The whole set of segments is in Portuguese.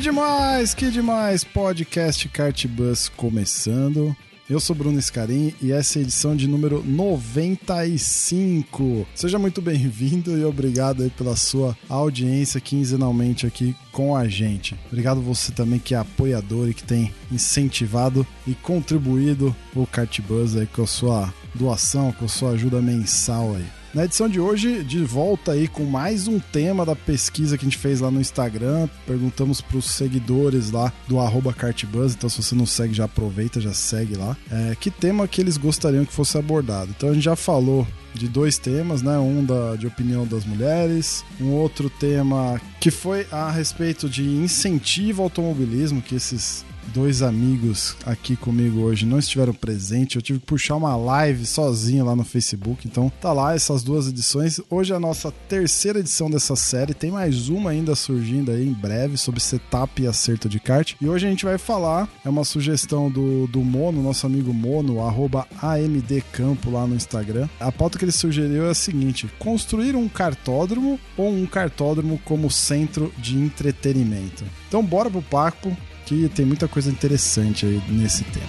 Que demais, que demais! Podcast Kart Bus começando. Eu sou Bruno Scarim e essa é a edição de número 95. Seja muito bem-vindo e obrigado aí pela sua audiência quinzenalmente aqui com a gente. Obrigado você também que é apoiador e que tem incentivado e contribuído o Kart Bus aí com a sua doação, com a sua ajuda mensal aí. Na edição de hoje, de volta aí com mais um tema da pesquisa que a gente fez lá no Instagram. Perguntamos para os seguidores lá do arroba Cartbuzz, então se você não segue, já aproveita, já segue lá. É, que tema que eles gostariam que fosse abordado. Então a gente já falou de dois temas, né? Um da, de opinião das mulheres, um outro tema que foi a respeito de incentivo ao automobilismo, que esses dois amigos aqui comigo hoje não estiveram presentes. Eu tive que puxar uma live sozinho lá no Facebook. Então tá lá essas duas edições. Hoje é a nossa terceira edição dessa série. Tem mais uma ainda surgindo aí em breve sobre setup e acerto de kart. E hoje a gente vai falar, é uma sugestão do, do Mono, nosso amigo Mono, arroba AMDCampo lá no Instagram. A pauta que ele sugeriu é a seguinte: construir um cartódromo ou um cartódromo como centro de entretenimento. Então bora pro papo que tem muita coisa interessante aí nesse tema.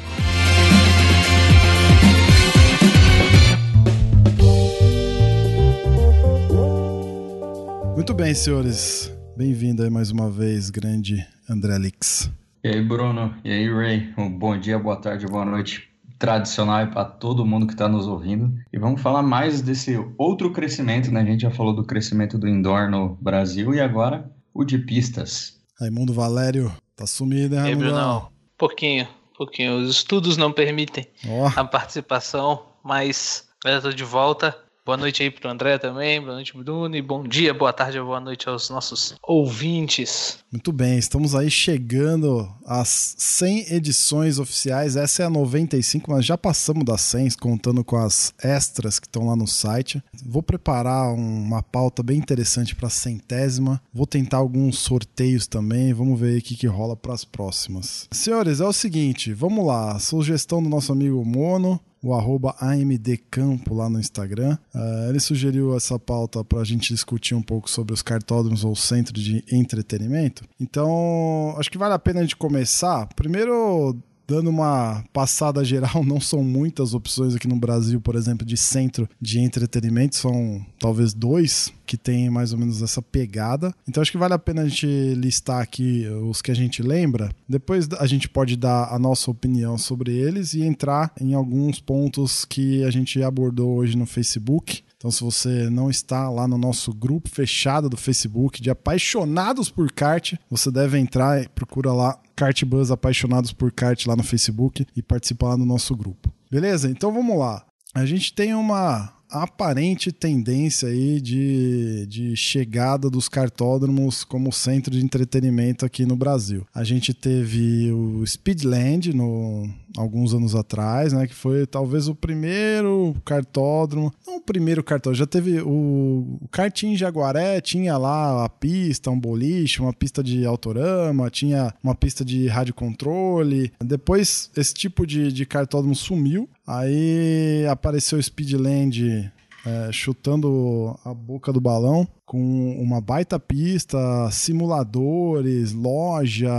Muito bem, senhores. Bem-vindo aí mais uma vez, grande André Lix. E aí, Bruno? E aí, Ray? Um bom dia, boa tarde, boa noite tradicional para todo mundo que está nos ouvindo. E vamos falar mais desse outro crescimento, né? A gente já falou do crescimento do indoor no Brasil e agora o de pistas. Raimundo Valério, tá sumido, né, Raimundo? Não, pouquinho, pouquinho. Os estudos não permitem oh. a participação, mas eu estou de volta. Boa noite aí pro André também, boa noite Bruno e bom dia, boa tarde, boa noite aos nossos ouvintes. Muito bem, estamos aí chegando às 100 edições oficiais, essa é a 95, mas já passamos das 100, contando com as extras que estão lá no site. Vou preparar uma pauta bem interessante para a centésima, vou tentar alguns sorteios também, vamos ver o que, que rola para as próximas. Senhores, é o seguinte, vamos lá, sugestão do nosso amigo Mono, o arroba AMDCampo lá no Instagram. Uh, ele sugeriu essa pauta para a gente discutir um pouco sobre os cartódromos ou centro de entretenimento. Então, acho que vale a pena a gente começar. Primeiro, dando uma passada geral, não são muitas opções aqui no Brasil, por exemplo, de centro de entretenimento, são talvez dois que tem mais ou menos essa pegada. Então acho que vale a pena a gente listar aqui os que a gente lembra. Depois a gente pode dar a nossa opinião sobre eles e entrar em alguns pontos que a gente abordou hoje no Facebook. Então, se você não está lá no nosso grupo fechado do Facebook de apaixonados por kart, você deve entrar e procura lá Kart Buzz Apaixonados por Kart lá no Facebook e participar lá no nosso grupo. Beleza? Então vamos lá. A gente tem uma aparente tendência aí de, de chegada dos cartódromos como centro de entretenimento aqui no Brasil. A gente teve o Speedland no, alguns anos atrás, né, que foi talvez o primeiro cartódromo, não o primeiro cartódromo, já teve o, o karting Jaguaré, tinha lá a pista, um boliche, uma pista de autorama, tinha uma pista de rádio controle. Depois esse tipo de, de cartódromo sumiu, Aí apareceu o Speedland é, chutando a boca do balão com uma baita pista, simuladores, loja,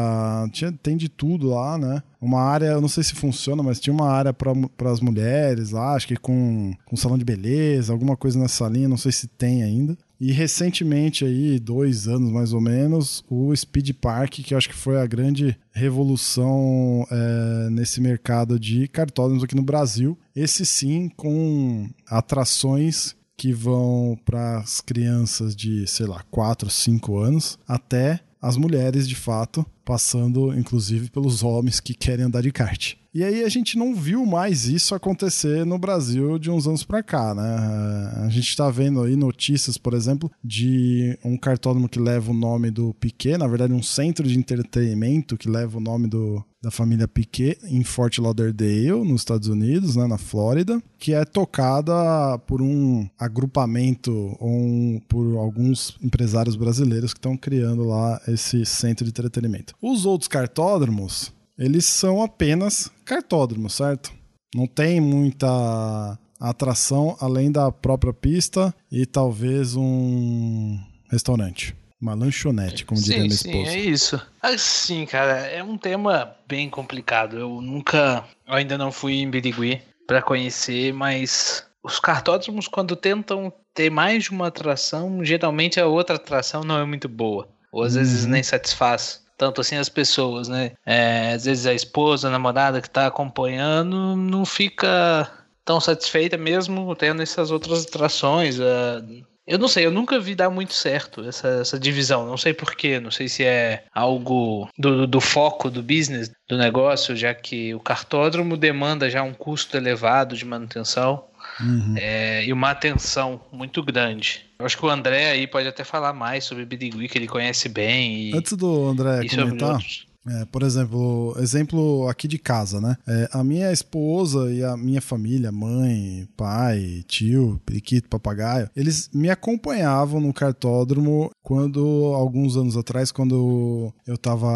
tinha, tem de tudo lá, né? Uma área, eu não sei se funciona, mas tinha uma área para as mulheres lá, acho que com, com salão de beleza, alguma coisa nessa linha, não sei se tem ainda. E recentemente, aí, dois anos mais ou menos, o Speed Park, que acho que foi a grande revolução é, nesse mercado de cartódromos aqui no Brasil. Esse sim, com atrações que vão para as crianças de, sei lá, 4, 5 anos, até as mulheres de fato. passando inclusive pelos homens que querem andar de kart. E aí a gente não viu mais isso acontecer no Brasil de uns anos para cá, né? A gente está vendo aí notícias, por exemplo, de um cartódromo que leva o nome do Piquet, na verdade um centro de entretenimento que leva o nome do, da família Piquet em Fort Lauderdale, nos Estados Unidos, né, na Flórida, que é tocada por um agrupamento ou um, por alguns empresários brasileiros que estão criando lá esse centro de entretenimento. Os outros cartódromos eles são apenas cartódromos, certo? Não tem muita atração além da própria pista e talvez um restaurante. Uma lanchonete, como diria sim, minha esposa. Sim, é isso. Assim, cara, é um tema bem complicado. Eu nunca, eu ainda não fui em Birigui para conhecer, mas os cartódromos, quando tentam ter mais de uma atração, geralmente a outra atração não é muito boa. Ou às uhum. vezes nem satisfaz tanto assim as pessoas, né? É, às vezes a esposa, a namorada que está acompanhando não fica tão satisfeita mesmo tendo essas outras atrações. É, eu não sei, eu nunca vi dar muito certo essa, essa divisão. Não sei porquê, não sei se é algo do, do foco do business, do negócio, já que o cartódromo demanda já um custo elevado de manutenção. Uhum. É, e uma atenção muito grande. Eu acho que o André aí pode até falar mais sobre Birigui, que ele conhece bem. E, Antes do André comentar, é, por exemplo, exemplo aqui de casa, né? É, a minha esposa e a minha família, mãe, pai, tio, periquito, papagaio, eles me acompanhavam no cartódromo quando, alguns anos atrás, quando eu tava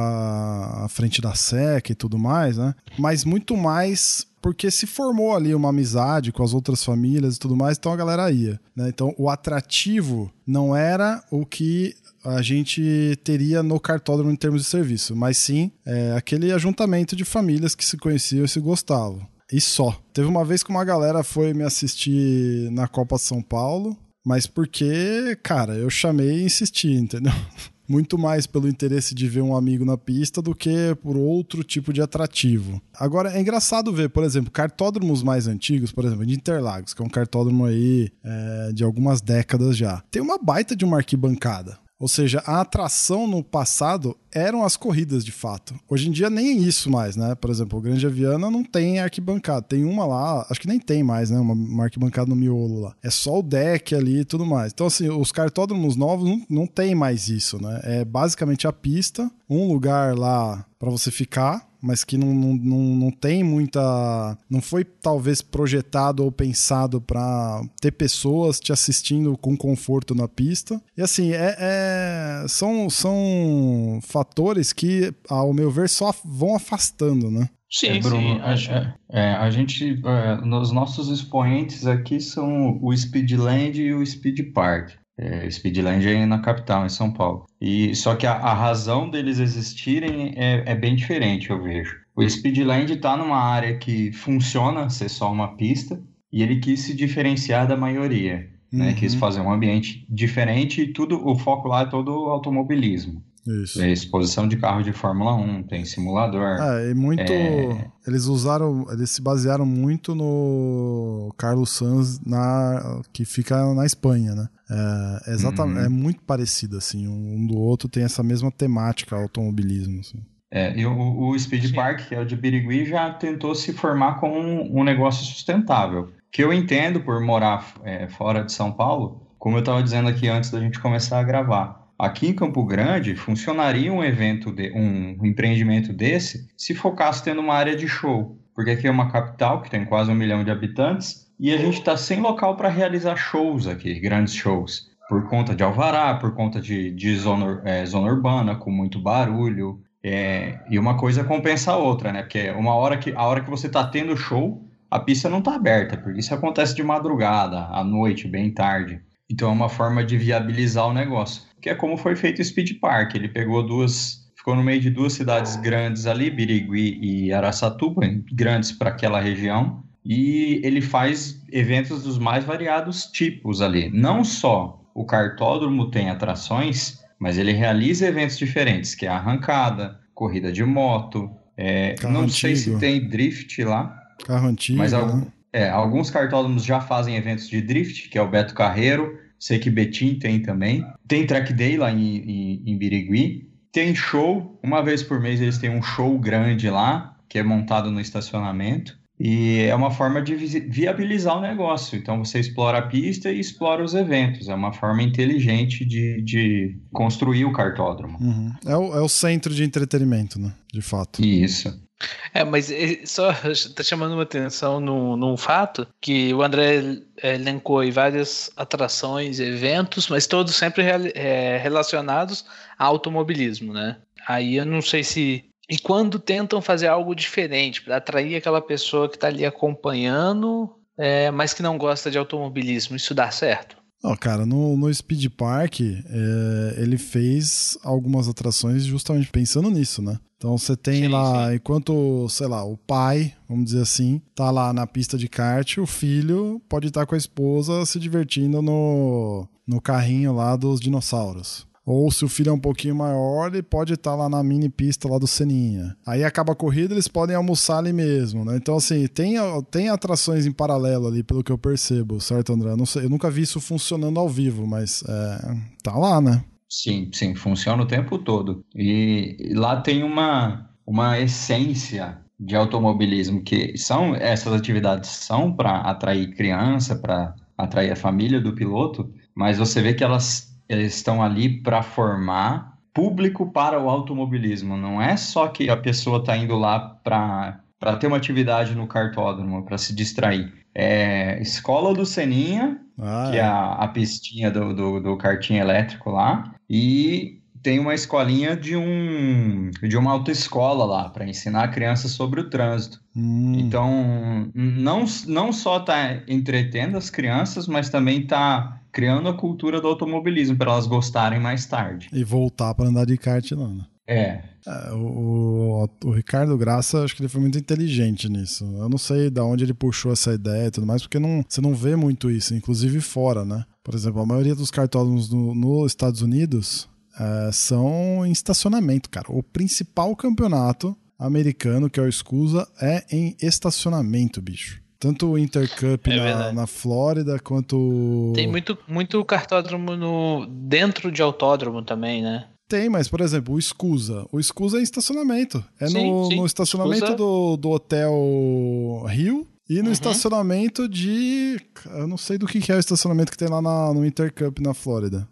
à frente da SEC e tudo mais, né? Mas muito mais porque se formou ali uma amizade com as outras famílias e tudo mais, então a galera ia. Né? Então o atrativo não era o que a gente teria no cartódromo em termos de serviço, mas sim é, aquele ajuntamento de famílias que se conheciam e se gostavam. E só. Teve uma vez que uma galera foi me assistir na Copa São Paulo, mas porque, cara, eu chamei e insisti, entendeu? muito mais pelo interesse de ver um amigo na pista do que por outro tipo de atrativo. Agora, é engraçado ver, por exemplo, cartódromos mais antigos, por exemplo, de Interlagos, que é um cartódromo aí é, de algumas décadas já. Tem uma baita de uma arquibancada. Ou seja, a atração no passado eram as corridas de fato. Hoje em dia nem isso mais, né? Por exemplo, o Grande Aviana não tem arquibancada. Tem uma lá, acho que nem tem mais, né? Uma, uma arquibancada no miolo lá. É só o deck ali e tudo mais. Então, assim, os cartódromos novos não, não tem mais isso, né? É basicamente a pista, um lugar lá para você ficar mas que não, não, não, não tem muita. Não foi talvez projetado ou pensado para ter pessoas te assistindo com conforto na pista. E assim, é, é, são, são fatores que, ao meu ver, só vão afastando, né? Sim, é, Bruno, sim. É, é, a gente, é, nos nossos expoentes aqui são o Speedland e o Speed Park. É, Speedland é na capital, em São Paulo. E só que a, a razão deles existirem é, é, bem diferente, eu vejo. O Speedland está numa área que funciona ser só uma pista e ele quis se diferenciar da maioria. Né? Uhum. Né? Quis fazer um ambiente diferente e tudo, o foco lá é todo automobilismo. Isso. É exposição de carro de Fórmula 1, tem simulador. É, e muito. É... Eles usaram. Eles se basearam muito no Carlos Sanz, na, que fica na Espanha, né? É, exatamente, uhum. é muito parecido, assim. Um do outro tem essa mesma temática, automobilismo. Assim. É, e o, o Speed Sim. Park, que é o de Birigui, já tentou se formar como um, um negócio sustentável. Que eu entendo por morar é, fora de São Paulo, como eu estava dizendo aqui antes da gente começar a gravar. Aqui em Campo Grande, funcionaria um evento, de, um empreendimento desse se focasse tendo uma área de show. Porque aqui é uma capital que tem quase um milhão de habitantes e a gente está sem local para realizar shows aqui, grandes shows. Por conta de alvará, por conta de, de zona, é, zona urbana, com muito barulho. É, e uma coisa compensa a outra, né? Porque uma hora que, a hora que você está tendo show, a pista não está aberta, porque isso acontece de madrugada, à noite, bem tarde. Então é uma forma de viabilizar o negócio que é como foi feito o Speed Park. Ele pegou duas, ficou no meio de duas cidades grandes ali, Birigui e Araçatuba, grandes para aquela região, e ele faz eventos dos mais variados tipos ali. Não só o cartódromo tem atrações, mas ele realiza eventos diferentes, que é arrancada, corrida de moto, é, não antigo. sei se tem drift lá. Carro antigo. Mas né? É, alguns cartódromos já fazem eventos de drift, que é o Beto Carreiro. Sei que Betim tem também. Tem track day lá em, em, em Birigui. tem show, uma vez por mês eles têm um show grande lá, que é montado no estacionamento. E é uma forma de viabilizar o negócio. Então você explora a pista e explora os eventos. É uma forma inteligente de, de construir o cartódromo. Uhum. É, o, é o centro de entretenimento, né? De fato. Isso. É, mas só está chamando uma atenção num, num fato que o André elencou aí várias atrações, eventos, mas todos sempre é, relacionados a automobilismo, né? Aí eu não sei se e quando tentam fazer algo diferente para atrair aquela pessoa que está ali acompanhando, é, mas que não gosta de automobilismo, isso dá certo? Oh, cara, no, no Speed Park, é, ele fez algumas atrações justamente pensando nisso, né? Então você tem sim, lá, sim. enquanto, sei lá, o pai, vamos dizer assim, tá lá na pista de kart, o filho pode estar com a esposa se divertindo no, no carrinho lá dos dinossauros. Ou se o filho é um pouquinho maior, ele pode estar lá na mini pista lá do Seninha. Aí acaba a corrida, eles podem almoçar ali mesmo, né? Então, assim, tem, tem atrações em paralelo ali, pelo que eu percebo, certo, André? Eu, sei, eu nunca vi isso funcionando ao vivo, mas é, tá lá, né? Sim, sim, funciona o tempo todo. E lá tem uma, uma essência de automobilismo que são essas atividades são para atrair criança, para atrair a família do piloto, mas você vê que elas eles estão ali para formar público para o automobilismo. Não é só que a pessoa está indo lá para ter uma atividade no cartódromo, para se distrair. É Escola do Seninha, ah, que é, é a, a pistinha do, do, do karting elétrico lá, e tem uma escolinha de um de uma autoescola lá para ensinar crianças sobre o trânsito. Hum. Então, não, não só está entretendo as crianças, mas também está criando a cultura do automobilismo para elas gostarem mais tarde. E voltar para andar de kart lá, né? É. é o, o, o, Ricardo Graça, acho que ele foi muito inteligente nisso. Eu não sei de onde ele puxou essa ideia e tudo mais, porque não, você não vê muito isso, inclusive fora, né? Por exemplo, a maioria dos cartódromos no, nos Estados Unidos é, são em estacionamento, cara. O principal campeonato americano, que é o Escusa, é em estacionamento, bicho. Tanto o Intercup é na, na, Flórida quanto. Tem muito, muito cartódromo no, dentro de autódromo também, né? Tem, mas, por exemplo, o Escusa. O Escusa é em estacionamento. É sim, no, sim. no estacionamento do, do Hotel Rio e no uhum. estacionamento de. Eu não sei do que, que é o estacionamento que tem lá na, no Intercup na Flórida.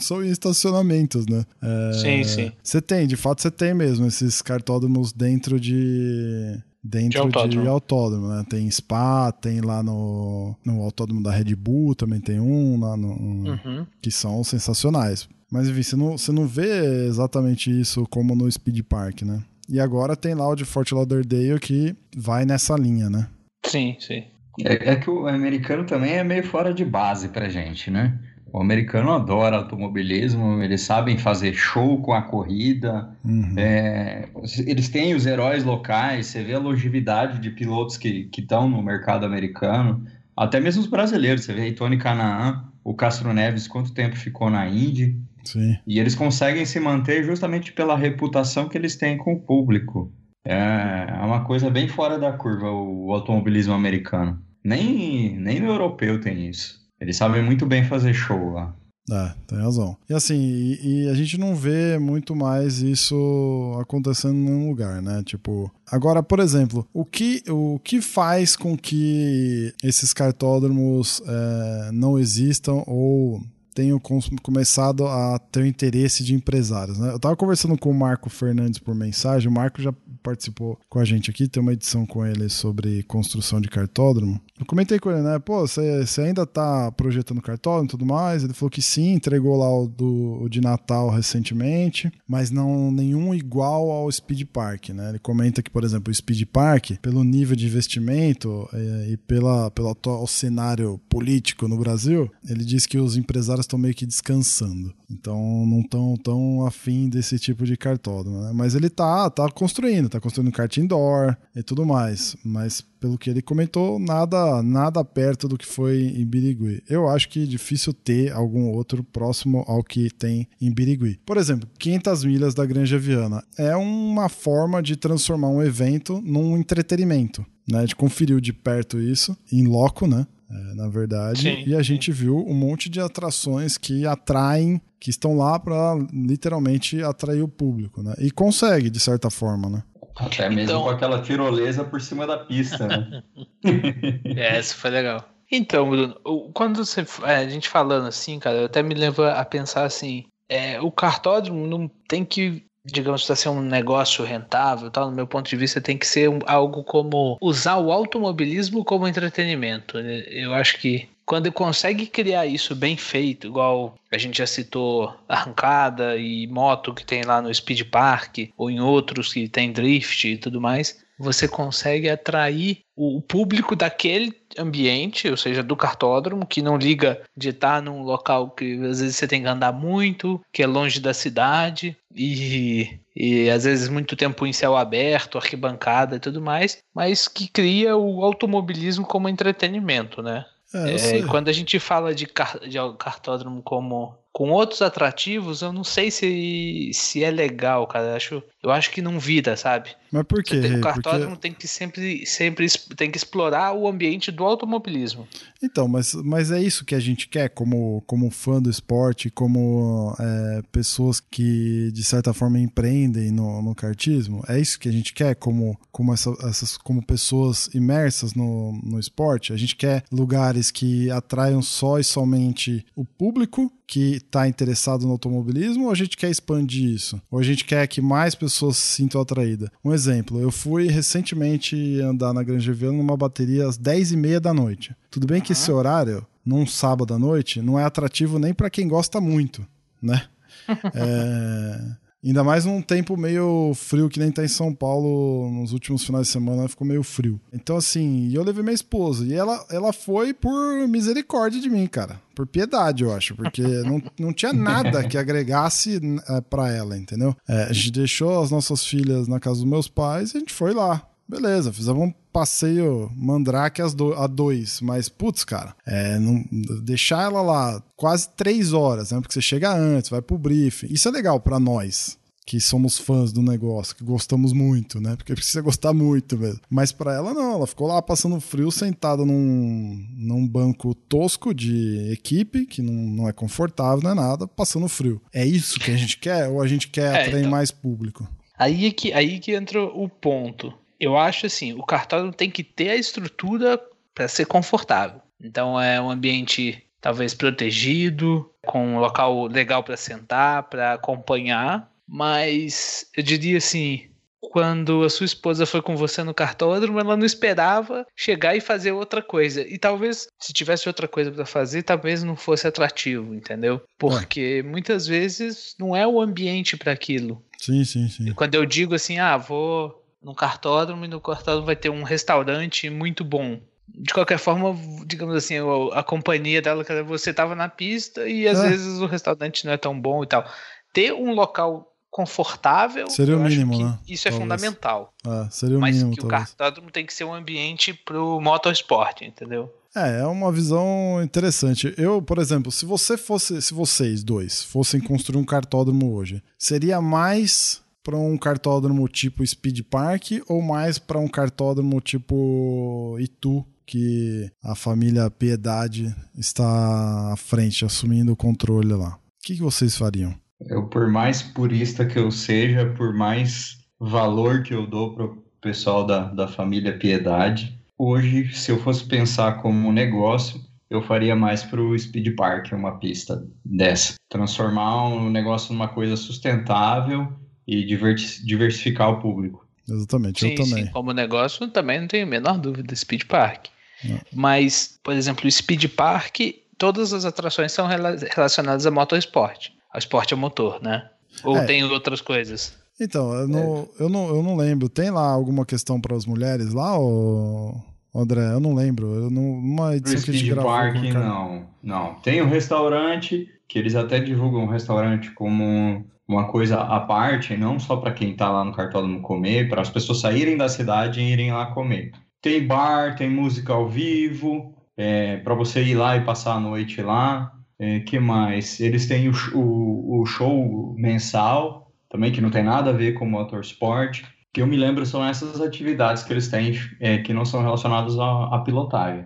São em estacionamentos, né? É, sim, sim. Você tem, de fato, você tem mesmo esses cartódromos dentro de dentro de autódromo. de autódromo, né? Tem Spa, tem lá no, no autódromo da Red Bull, também tem um lá no, uhum. que são sensacionais. Mas enfim, você não, você não vê exatamente isso como no Speed Park, né? E agora tem lá o de Fort Lauderdale que vai nessa linha, né? Sim, sim. É, é que o americano também é meio fora de base pra gente, né? O americano adora automobilismo, eles sabem fazer show com a corrida, uhum. é, eles têm os heróis locais, você vê a longevidade de pilotos que estão no mercado americano, até mesmo os brasileiros, você vê aí Tony Canaan, o Castro Neves, quanto tempo ficou na Indy, Sim. e eles conseguem se manter justamente pela reputação que eles têm com o público. É, é uma coisa bem fora da curva o automobilismo americano. Nem, nem no europeu tem isso. Eles sabem muito bem fazer show lá. É, tem razão. E assim, e, e, a gente não vê muito mais isso acontecendo em nenhum lugar, né? Tipo, agora, por exemplo, o que, o que faz com que esses cartódromos é, não existam ou tenham começado a ter interesse de empresários. Né? Eu estava conversando com o Marco Fernandes por mensagem, o Marco já participou com a gente aqui, tem uma edição com ele sobre construção de cartódromo. Eu comentei com ele, né? Pô, você, ainda tá projetando cartódromo e tudo mais? Ele falou que sim, entregou lá o, do, o de Natal recentemente, mas não nenhum igual ao Speed Park, né? Ele comenta que, por exemplo, o Speed Park, pelo nível de investimento e, é, e pela, pelo atual cenário político no Brasil, ele diz que os empresários estão meio que descansando. Então não estão tão afim desse tipo de cartódromo, né? Mas ele tá, tá construindo, tá construindo kart indoor e tudo mais. Mas pelo que ele comentou, nada nada perto do que foi em Birigui. Eu acho que é difícil ter algum outro próximo ao que tem em Birigui. Por exemplo, 500 milhas da Granja Viana é uma forma de transformar um evento num entretenimento. Né, a gente conferiu de perto isso, em loco, né? É, na verdade. Sim, e a sim. gente viu um monte de atrações que atraem que estão lá para literalmente atrair o público, né? E consegue, de certa forma, né? Até mesmo então... com aquela tirolesa por cima da pista, né? é, essa foi legal. Então, Bruno, quando você, é, a gente falando assim, cara, eu até me leva a pensar assim, é, o cartódromo não tem que digamos, para ser um negócio rentável, tal, no meu ponto de vista, tem que ser um, algo como usar o automobilismo como entretenimento. Eu acho que quando consegue criar isso bem feito, igual a gente já citou arrancada e moto que tem lá no Speed Park, ou em outros que tem drift e tudo mais, você consegue atrair o público daquele ambiente, ou seja, do cartódromo, que não liga de estar num local que às vezes você tem que andar muito, que é longe da cidade, e, e às vezes muito tempo em céu aberto, arquibancada e tudo mais, mas que cria o automobilismo como entretenimento, né? É, é, quando a gente fala de, car de cartódromo como com outros atrativos, eu não sei se, se é legal, cara. Eu acho, eu acho que não vira, sabe? Mas por quê? o cartódromo Porque... tem que sempre, sempre tem que explorar o ambiente do automobilismo. Então, mas, mas é isso que a gente quer como, como fã do esporte, como é, pessoas que de certa forma empreendem no, no kartismo. É isso que a gente quer como, como, essa, essas, como pessoas imersas no, no esporte. A gente quer lugares que atraiam só e somente o público que está interessado no automobilismo ou a gente quer expandir isso? Ou a gente quer que mais pessoas se sintam atraídas? Um exemplo, eu fui recentemente andar na Grande Viana numa bateria às 10 e meia da noite. Tudo bem que esse horário, num sábado à noite, não é atrativo nem para quem gosta muito, né? é... Ainda mais num tempo meio frio que nem tá em São Paulo nos últimos finais de semana, ficou meio frio. Então, assim, eu levei minha esposa e ela, ela foi por misericórdia de mim, cara. Por piedade, eu acho, porque não, não tinha nada que agregasse é, para ela, entendeu? É, a gente deixou as nossas filhas na casa dos meus pais e a gente foi lá. Beleza, fizemos um passeio mandrake do, a dois, mas putz, cara, é, não, deixar ela lá quase três horas, né? Porque você chega antes, vai pro briefing. Isso é legal para nós, que somos fãs do negócio, que gostamos muito, né? Porque precisa gostar muito mesmo. Mas para ela não, ela ficou lá passando frio, sentada num, num banco tosco de equipe, que não, não é confortável, não é nada, passando frio. É isso que a gente quer ou a gente quer é, atrair então... mais público? Aí é que, aí que entra o ponto eu acho assim, o cartódromo tem que ter a estrutura para ser confortável. Então é um ambiente talvez protegido, com um local legal para sentar, para acompanhar, mas eu diria assim, quando a sua esposa foi com você no cartódromo, ela não esperava chegar e fazer outra coisa. E talvez, se tivesse outra coisa para fazer, talvez não fosse atrativo, entendeu? Porque é. muitas vezes não é o ambiente para aquilo. Sim, sim, sim. E quando eu digo assim, ah, vou no cartódromo e no cartódromo vai ter um restaurante muito bom. De qualquer forma, digamos assim, a, companhia dela, você estava na pista e às é. vezes o restaurante não é tão bom e tal. Ter um local confortável, seria o mínimo, né? Isso é talvez. fundamental. É, seria o Mas mínimo, que talvez. o cartódromo tem que ser um ambiente pro motorsport, entendeu? É, é uma visão interessante. Eu, por exemplo, se você fosse, se vocês dois fossem construir um cartódromo hoje, seria mais para um cartódromo tipo Speed Park ou mais para um cartódromo tipo Itu, que a família Piedade está à frente, assumindo o controle lá? O que, que vocês fariam? Eu, por mais purista que eu seja, por mais valor que eu dou para o pessoal da, da família Piedade, hoje, se eu fosse pensar como um negócio, eu faria mais para o Speed Park, uma pista dessa. Transformar um negócio numa coisa sustentável e diversificar o público. Exatamente, sim, eu também. Sim, como negócio, também não tenho a menor dúvida, Speed Park. Não. Mas, por exemplo, o Speed Park, todas as atrações são relacionadas a motorsport, ao esporte a motor, né? Ou é. tem outras coisas? Então, eu não, é. eu, não, eu não lembro. Tem lá alguma questão para as mulheres lá, ou... André? Eu não lembro. Eu não, uma edição no que a gente gravou. Park, não. Não. Tem um restaurante que eles até divulgam o restaurante como uma coisa à parte, não só para quem está lá no cartódromo comer, para as pessoas saírem da cidade e irem lá comer. Tem bar, tem música ao vivo, é, para você ir lá e passar a noite lá. É, que mais? Eles têm o, o, o, show mensal, também que não tem nada a ver com motorsport. Que eu me lembro são essas atividades que eles têm é, que não são relacionadas à, à pilotagem.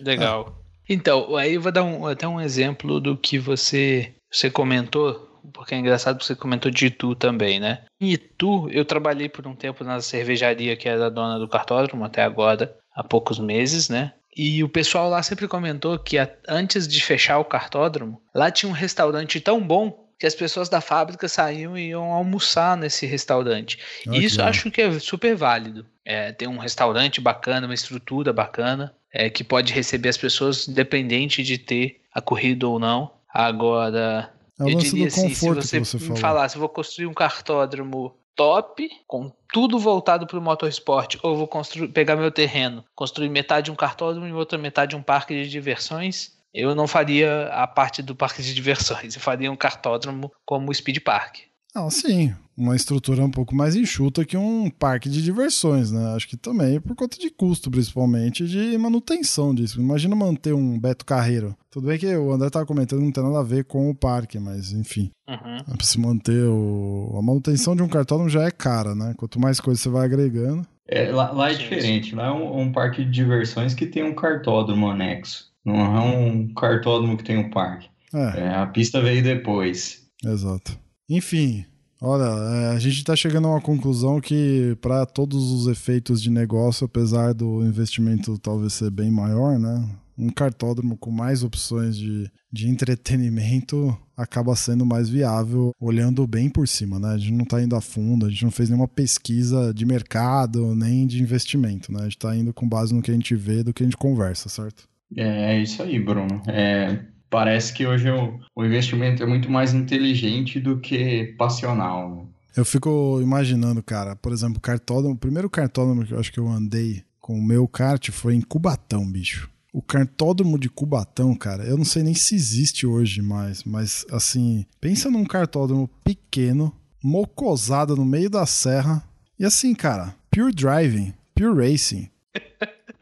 Legal. Então, aí eu vou dar um, até um exemplo do que você você comentou, porque é engraçado que você comentou de Itu também, né? Em Itu, eu trabalhei por um tempo na cervejaria que era dona do cartódromo até agora, há poucos meses, né? E o pessoal lá sempre comentou que antes de fechar o cartódromo, lá tinha um restaurante tão bom que as pessoas da fábrica saíam e iam almoçar nesse restaurante. e isso eu acho que é super válido. É, tem um restaurante bacana, uma estrutura bacana, é, que pode receber as pessoas independente de ter a corrida ou não. Agora, é eu diria assim, se você, você me falasse, vou construir um cartódromo top, com tudo voltado para o motorsport, ou vou construir, pegar meu terreno, construir metade um cartódromo e outra metade um parque de diversões, eu não faria a parte do parque de diversões, eu faria um cartódromo como o Speed Park. Ah, sim. Uma estrutura um pouco mais enxuta que um parque de diversões, né? Acho que também por conta de custo, principalmente, de manutenção disso. Imagina manter um Beto Carreiro. Tudo bem que o André estava comentando não tem nada a ver com o parque, mas enfim. Uhum. É se manter o... A manutenção de um cartódromo já é cara, né? Quanto mais coisa você vai agregando. É, lá, lá é diferente. Lá é um, um parque de diversões que tem um cartódromo anexo. Não é um cartódromo que tem um parque. É. é a pista veio depois. Exato. Enfim, olha, é, a gente está chegando a uma conclusão que, para todos os efeitos de negócio, apesar do investimento talvez ser bem maior, né? Um cartódromo com mais opções de, de entretenimento acaba sendo mais viável, olhando bem por cima, né? A gente não está indo a fundo, a gente não fez nenhuma pesquisa de mercado nem de investimento, né? A gente está indo com base no que a gente vê, do que a gente conversa, certo? É, é isso aí, Bruno. É, parece que hoje o, o investimento é muito mais inteligente do que passional. Né? Eu fico imaginando, cara, por exemplo, o cartódromo, o primeiro cartódromo que eu acho que eu andei com o meu kart foi em Cubatão, bicho. O cartódromo de Cubatão, cara, eu não sei nem se existe hoje mais, mas assim, pensa num cartódromo pequeno, mocosado no meio da serra, e assim, cara, pure driving, pure racing.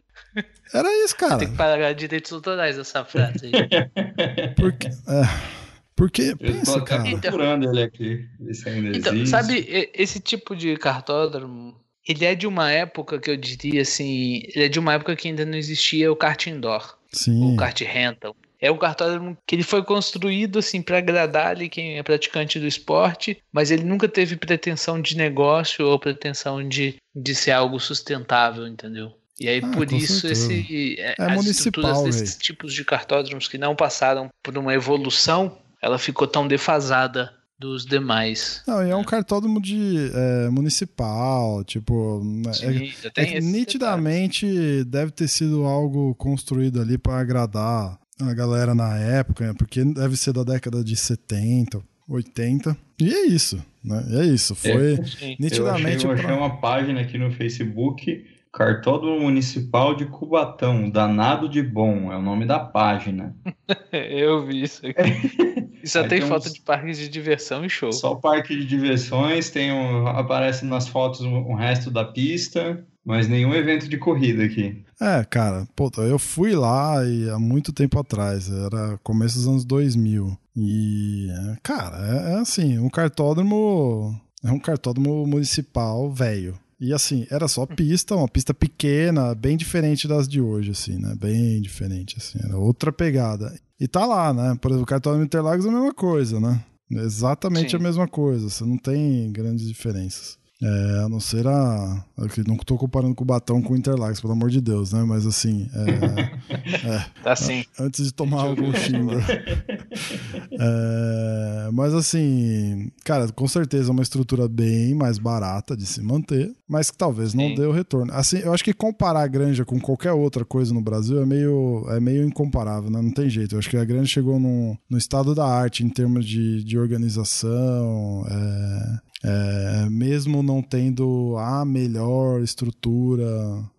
Era isso, cara. Tem que pagar direitos autorais essa frase aí. Porque, é, porque pensa, cara. Então, procurando ele aqui, então, existe. sabe, esse tipo de cartódromo, ele é de uma época que eu diria assim, ele é de uma época que ainda não existia o kart indoor. Sim. O kart rental. É um cartódromo que ele foi construído assim para agradar ali quem é praticante do esporte, mas ele nunca teve pretensão de negócio ou pretensão de, de ser algo sustentável, entendeu? E aí, ah, por isso, esse, é, é as estruturas desses véio. tipos de cartódromos que não passaram por uma evolução, ela ficou tão defasada dos demais. Não, e é um cartódromo de é, municipal, tipo, né, Sim, é, é nitidamente detalhe. deve ter sido algo construído ali para agradar a galera na época, né, porque deve ser da década de 70, 80. E é isso, né? E é isso, foi é, nitidamente eu achei, eu achei uma página aqui no Facebook Cartódromo Municipal de Cubatão, Danado de Bom, é o nome da página. Eu vi isso aqui. Só tem, tem foto uns... de parques de diversão e show. Só parque de diversões, tem um... aparece nas fotos o resto da pista, mas nenhum evento de corrida aqui. É, cara, pô, eu fui lá e há muito tempo atrás, era começo dos anos 2000. E, cara, é, é assim, um cartódromo é um cartódromo municipal velho. E assim, era só pista, uma pista pequena, bem diferente das de hoje, assim, né? Bem diferente, assim, era outra pegada. E tá lá, né? Por exemplo, o Cartódromo Interlagos é a mesma coisa, né? Exatamente Sim. a mesma coisa, você não tem grandes diferenças. É, a não ser a. Não estou comparando com o Batão com o Interlagos, pelo amor de Deus, né? Mas assim. É, é, tá sim. Antes de tomar algum xingo. é, mas assim, cara, com certeza é uma estrutura bem mais barata de se manter, mas que talvez não sim. dê o retorno. Assim, eu acho que comparar a granja com qualquer outra coisa no Brasil é meio, é meio incomparável, né? Não tem jeito. Eu acho que a granja chegou no, no estado da arte em termos de, de organização. É, é, mesmo não tendo a melhor estrutura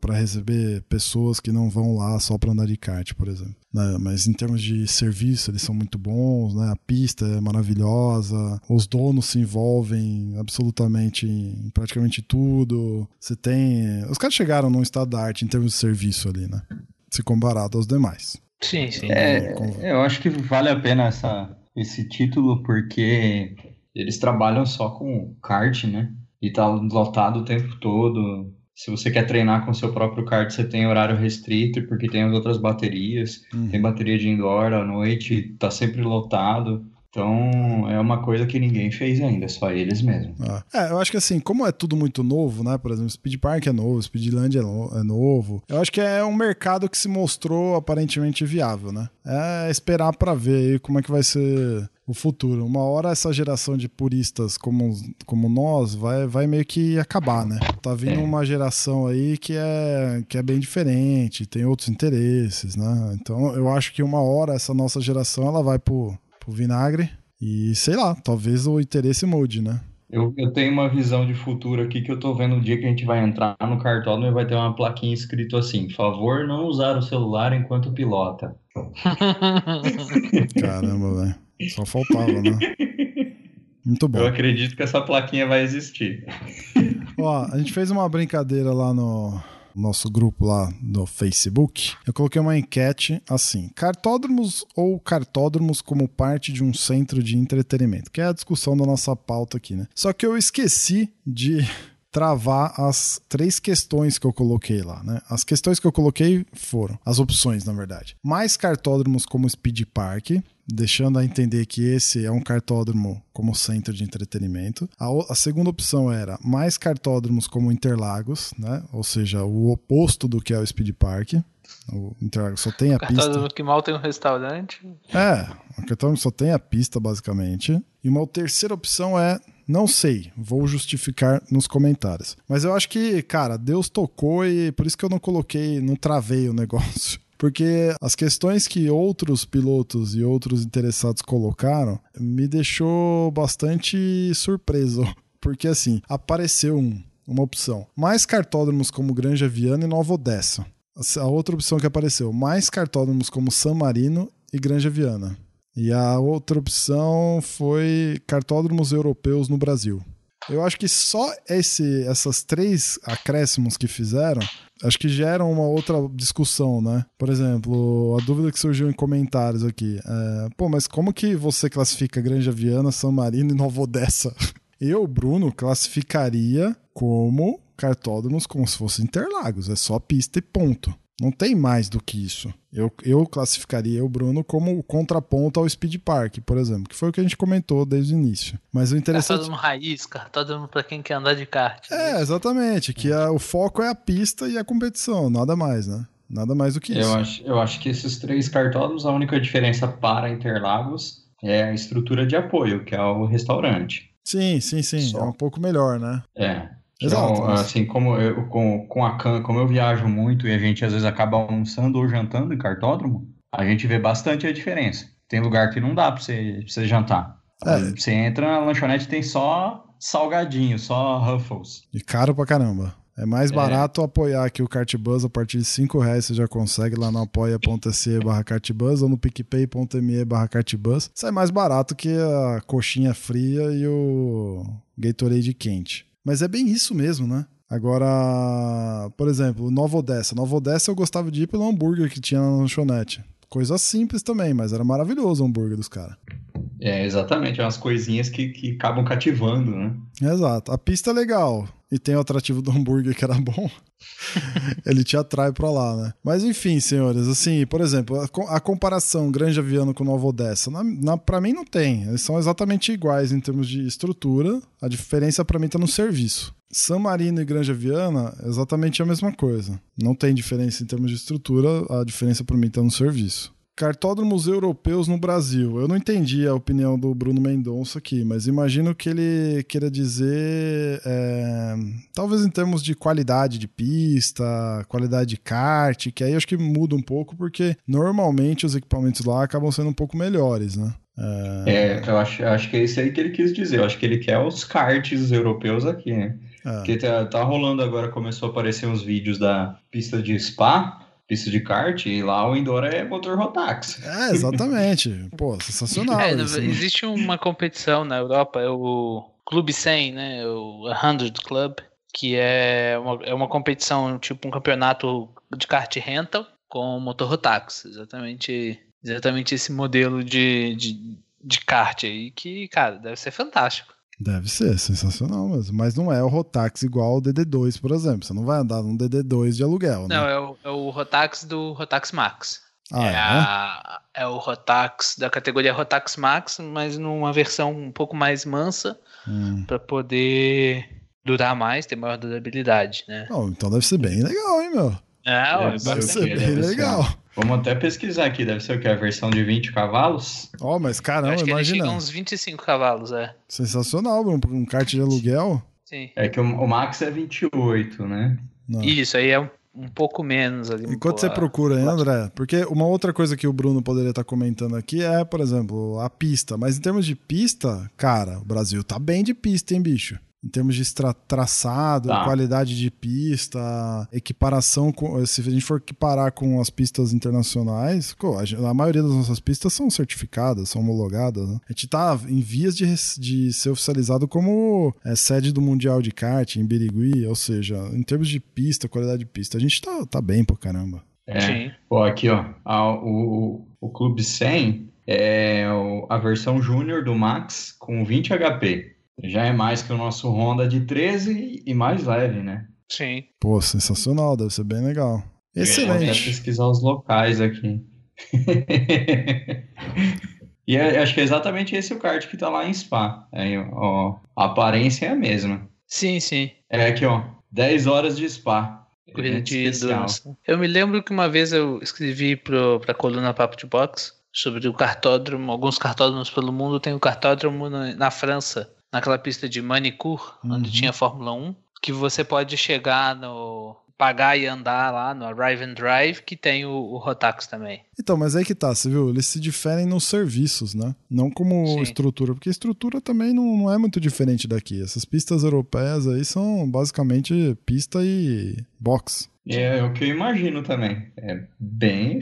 para receber pessoas que não vão lá só para andar de kart, por exemplo. Né? Mas em termos de serviço, eles são muito bons, né? a pista é maravilhosa, os donos se envolvem absolutamente em praticamente tudo. Você tem. Os caras chegaram num estado da arte em termos de serviço ali, né? Se comparado aos demais. Sim, sim. É, eu acho que vale a pena essa, esse título porque eles trabalham só com kart, né? E tá lotado o tempo todo. Se você quer treinar com seu próprio kart, você tem horário restrito, porque tem as outras baterias. Uhum. Tem bateria de indoor à noite, tá sempre lotado. Então é uma coisa que ninguém fez ainda, só eles mesmo. Ah. É, eu acho que assim, como é tudo muito novo, né? Por exemplo, Speed Park é novo, Speedland é, no é novo. Eu acho que é um mercado que se mostrou aparentemente viável, né? É esperar para ver aí como é que vai ser o futuro. Uma hora essa geração de puristas como, como nós vai, vai meio que acabar, né? Tá vindo é. uma geração aí que é, que é bem diferente, tem outros interesses, né? Então eu acho que uma hora essa nossa geração ela vai pro o vinagre. E sei lá, talvez o interesse mude, né? Eu, eu tenho uma visão de futuro aqui que eu tô vendo o dia que a gente vai entrar no cartódromo e vai ter uma plaquinha escrito assim: favor não usar o celular enquanto pilota. Caramba, velho. Só faltava, né? Muito bom. Eu acredito que essa plaquinha vai existir. Ó, a gente fez uma brincadeira lá no, nosso grupo lá no Facebook, eu coloquei uma enquete assim: cartódromos ou cartódromos como parte de um centro de entretenimento? Que é a discussão da nossa pauta aqui, né? Só que eu esqueci de travar as três questões que eu coloquei lá, né? As questões que eu coloquei foram as opções, na verdade. Mais cartódromos como Speed Park, deixando a entender que esse é um cartódromo como centro de entretenimento. A, a, segunda opção era mais cartódromos como Interlagos, né? Ou seja, o oposto do que é o Speed Park. O Interlagos só tem a pista. Cartódromo que mal tem um restaurante. É, o cartódromo só tem a pista, basicamente. E uma terceira opção é não sei, vou justificar nos comentários. Mas eu acho que, cara, Deus tocou e por isso que eu não coloquei, não travei o negócio. Porque as questões que outros pilotos e outros interessados colocaram me deixou bastante surpreso. Porque assim, apareceu um, uma opção. Mais cartódromos como Granja Viana e Nova Odessa. A outra opção que apareceu, mais cartódromos como San Marino e Granja Viana. E a outra opção foi cartódromos europeus no Brasil. Eu acho que só esse, essas três acréscimos que fizeram, acho que geram uma outra discussão, né? Por exemplo, a dúvida que surgiu em comentários aqui. É, Pô, mas como que você classifica Granja Viana, São Marino e Nova Odessa? Eu, Bruno, classificaria como cartódromos como se fosse Interlagos. É só pista e ponto. Não tem mais do que isso. Eu, eu classificaria o Bruno como o contraponto ao Speed Park, por exemplo, que foi o que a gente comentou desde o início. Mas o interessante. Cartódromo raiz, cartódromo para quem quer andar de kart. É, exatamente. Que a, o foco é a pista e a competição, nada mais, né? Nada mais do que eu isso. Acho, eu acho que esses três cartódromos, a única diferença para Interlagos é a estrutura de apoio, que é o restaurante. Sim, sim, sim. Só. É um pouco melhor, né? É. Exato. Então, assim, como eu, com, com a CAN, como eu viajo muito e a gente às vezes acaba almoçando ou jantando em cartódromo, a gente vê bastante a diferença. Tem lugar que não dá pra você, pra você jantar. É. Você entra na lanchonete tem só salgadinho, só Ruffles. E caro pra caramba. É mais é. barato é. apoiar aqui o Cartbus a partir de 5 reais você já consegue lá no apoia.se barra cartbus ou no picpay.me barra cartbus. Isso é mais barato que a coxinha fria e o Gatorade quente. Mas é bem isso mesmo, né? Agora, por exemplo, Nova Odessa. Nova Odessa eu gostava de ir pelo hambúrguer que tinha na lanchonete. Coisa simples também, mas era maravilhoso o hambúrguer dos caras. É, exatamente. É umas coisinhas que, que acabam cativando, né? Exato. A pista é legal. E tem o atrativo do hambúrguer que era bom. ele te atrai para lá, né? Mas enfim, senhores, assim, por exemplo, a, comparação Granja Viana com Nova Odessa, na, na, para mim não tem. Eles são exatamente iguais em termos de estrutura. A diferença para mim tá no serviço. San Marino e Granja Viana, exatamente a mesma coisa. Não tem diferença em termos de estrutura, a diferença para mim tá no serviço. Cartódromos europeus no Brasil. Eu não entendi a opinião do Bruno Mendonça aqui, mas imagino que ele queira dizer, é, talvez em termos de qualidade de pista, qualidade de kart, que aí acho que muda um pouco, porque normalmente os equipamentos lá acabam sendo um pouco melhores, né? É, é eu acho, eu acho que é isso aí que ele quis dizer. Eu acho que ele quer os karts europeus aqui, né? É. Porque tá, tá rolando agora, começou a aparecer uns vídeos da pista de Spa pista de kart e lá o indoor é motor Rotax. É, exatamente. Pô, sensacional. É, isso, né? existe uma competição na Europa, é o Clube 100, né? O 100 Club, que é uma, é uma competição, tipo um campeonato de kart rental com motor Rotax. Exatamente, exatamente esse modelo de, de, de kart aí que, cara, deve ser fantástico. Deve ser, sensacional mesmo. Mas não é o Rotax igual ao DD2, por exemplo. Você não vai andar num DD2 de aluguel, né? Não, é o, é o Rotax do Rotax Max. Ah, é, é? A, é o Rotax da categoria Rotax Max, mas numa versão um pouco mais mansa hum. para poder durar mais, ter maior durabilidade, né? Oh, então deve ser bem legal, hein, meu? É, deve, deve ser bem legal. Vamos até pesquisar aqui, deve ser o que? A versão de 20 cavalos? Ó, oh, mas caramba, acho que imagina. Ele chega uns 25 cavalos, é. Sensacional, Bruno, um kart de aluguel. Sim. É que o, o Max é 28, né? Não. Isso, aí é um, um pouco menos ali. Enquanto você procura aí, André, porque uma outra coisa que o Bruno poderia estar comentando aqui é, por exemplo, a pista. Mas em termos de pista, cara, o Brasil tá bem de pista, hein, bicho? Em termos de traçado, tá. qualidade de pista, equiparação, com, se a gente for equiparar com as pistas internacionais, a, maioria das nossas pistas são certificadas, são homologadas. Né? A gente está em vias de, de ser oficializado como é, sede do Mundial de Kart em Birigui, ou seja, em termos de pista, qualidade de pista, a gente está tá bem pra caramba. É, Sim. Pô, aqui ó, a, o, o Clube 100 é a versão júnior do Max com 20 HP. Já é mais que o nosso Honda de 13 e mais leve, né? Sim. Pô, sensacional, deve ser bem legal. Excelente. Vou pesquisar os locais aqui. e é, acho que é exatamente esse o kart que tá lá em Spa. Aí, ó, a aparência é a mesma. Sim, sim. É aqui, ó. 10 horas de Spa. Corrida de Eu me lembro que uma vez eu escrevi pro, pra coluna Papo de Box sobre o cartódromo. Alguns cartódromos pelo mundo tem o cartódromo na, na França naquela pista de Manicure, uhum. onde tinha Fórmula 1, que você pode chegar no pagar e andar lá no Arrive and Drive, que tem o, o Rotax também. Então, mas aí que tá, você viu? Eles se diferem nos serviços, né? Não como Sim. estrutura, porque a estrutura também não, não é muito diferente daqui. Essas pistas europeias aí são basicamente pista e box. É, é o que eu imagino também. É bem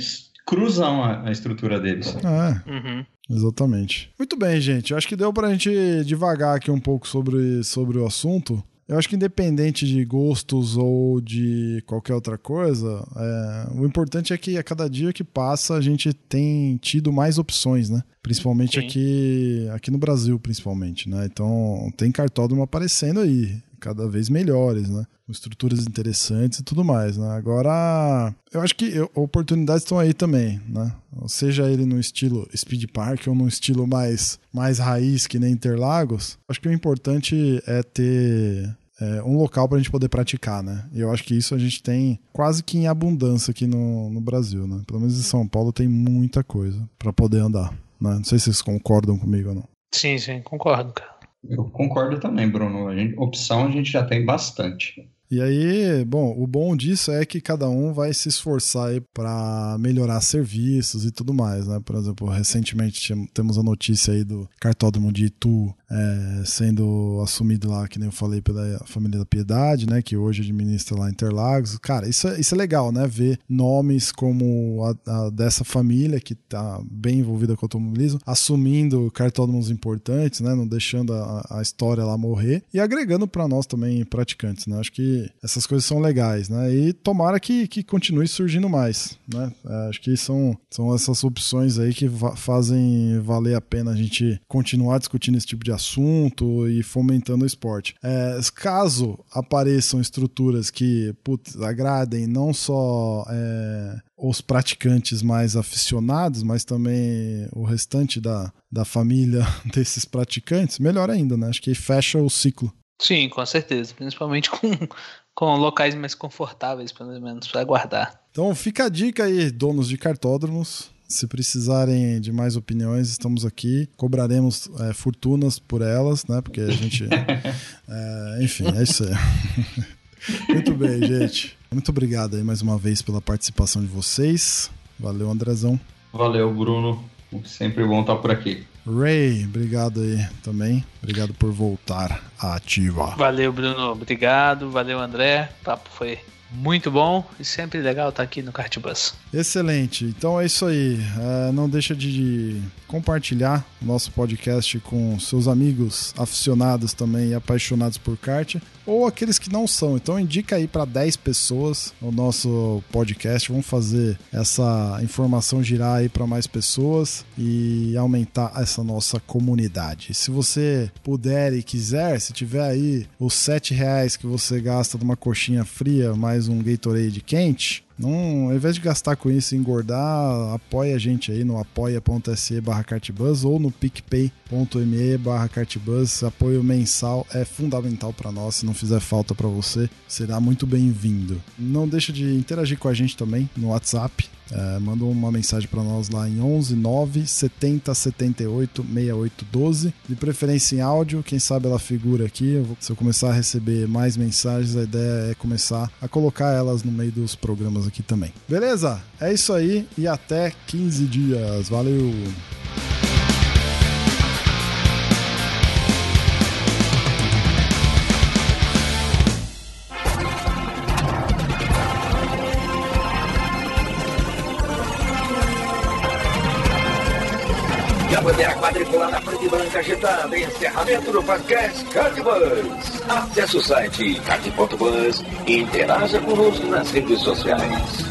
cruzão a, a estrutura deles. É. Uhum. Exatamente. Muito bem, gente. Eu acho que deu pra gente devagar aqui um pouco sobre, sobre o assunto. Eu acho que independente de gostos ou de qualquer outra coisa, é, o importante é que a cada dia que passa a gente tem tido mais opções, né? Principalmente aqui, aqui no Brasil, principalmente, né? Então tem cartódromo aparecendo aí cada vez melhores, né? Com estruturas interessantes e tudo mais, né? Agora, eu acho que oportunidades estão aí também, né? Seja ele no estilo Speed Park ou no estilo mais, mais raiz que nem Interlagos, acho que o importante é ter é, um local para a gente poder praticar, né? E eu acho que isso a gente tem quase que em abundância aqui no, no Brasil, né? Pelo menos em São Paulo tem muita coisa para poder andar, né? Não sei se vocês concordam comigo ou não. Sim, sim, concordo, cara. Eu concordo também, Bruno. A gente, opção a gente já tem bastante. E aí, bom, o bom disso é que cada um vai se esforçar para melhorar serviços e tudo mais, né? Por exemplo, recentemente temos a notícia aí do cartódromo de Itu é, sendo assumido lá, que nem eu falei, pela família da Piedade, né? Que hoje administra lá Interlagos. Cara, isso é, isso é legal, né? Ver nomes como a, a dessa família que tá bem envolvida com o automobilismo, assumindo cartódromos importantes, né? Não deixando a, a história lá morrer e agregando para nós também praticantes, né? Acho que essas coisas são legais, né? E tomara que, que continue surgindo mais, né? É, acho que são, são essas opções aí que fazem valer a pena a gente continuar discutindo esse tipo de assunto e fomentando o esporte. É, caso apareçam estruturas que putz, agradem não só é, os praticantes mais aficionados, mas também o restante da, da família desses praticantes, melhor ainda, né? Acho que fecha o ciclo. Sim, com certeza. Principalmente com, com locais mais confortáveis, pelo menos, para guardar. Então fica a dica aí, donos de cartódromos. Se precisarem de mais opiniões, estamos aqui. Cobraremos é, fortunas por elas, né? Porque a gente. é, enfim, é isso aí. Muito bem, gente. Muito obrigado aí mais uma vez pela participação de vocês. Valeu, Andrezão. Valeu, Bruno. Sempre bom estar por aqui. Ray, obrigado aí também. Obrigado por voltar à ativa. Valeu, Bruno. Obrigado. Valeu, André. O papo foi muito bom e sempre legal estar aqui no Cartbus. Excelente. Então é isso aí. É, não deixa de compartilhar o nosso podcast com seus amigos aficionados também e apaixonados por kart ou aqueles que não são. Então indica aí para 10 pessoas o nosso podcast. Vamos fazer essa informação girar aí para mais pessoas e aumentar essa nossa comunidade. Se você puder e quiser, se tiver aí os 7 reais que você gasta numa coxinha fria mais um Gatorade quente, Não, ao invés de gastar com isso e engordar, apoia a gente aí no apoia.se barra cartbus ou no picpay.me barra cartbus. Apoio mensal é fundamental para nós. Se não fizer falta para você, será muito bem-vindo. Não deixa de interagir com a gente também no WhatsApp é, manda uma mensagem para nós lá em 11 9 70 78 68 12. De preferência em áudio, quem sabe ela figura aqui. se eu começar a receber mais mensagens, a ideia é começar a colocar elas no meio dos programas aqui também. Beleza? É isso aí e até 15 dias. Valeu! Branca agitada. Encerramento do podcast Cardbus. Acesse o site card.bus e interaja conosco nas redes sociais.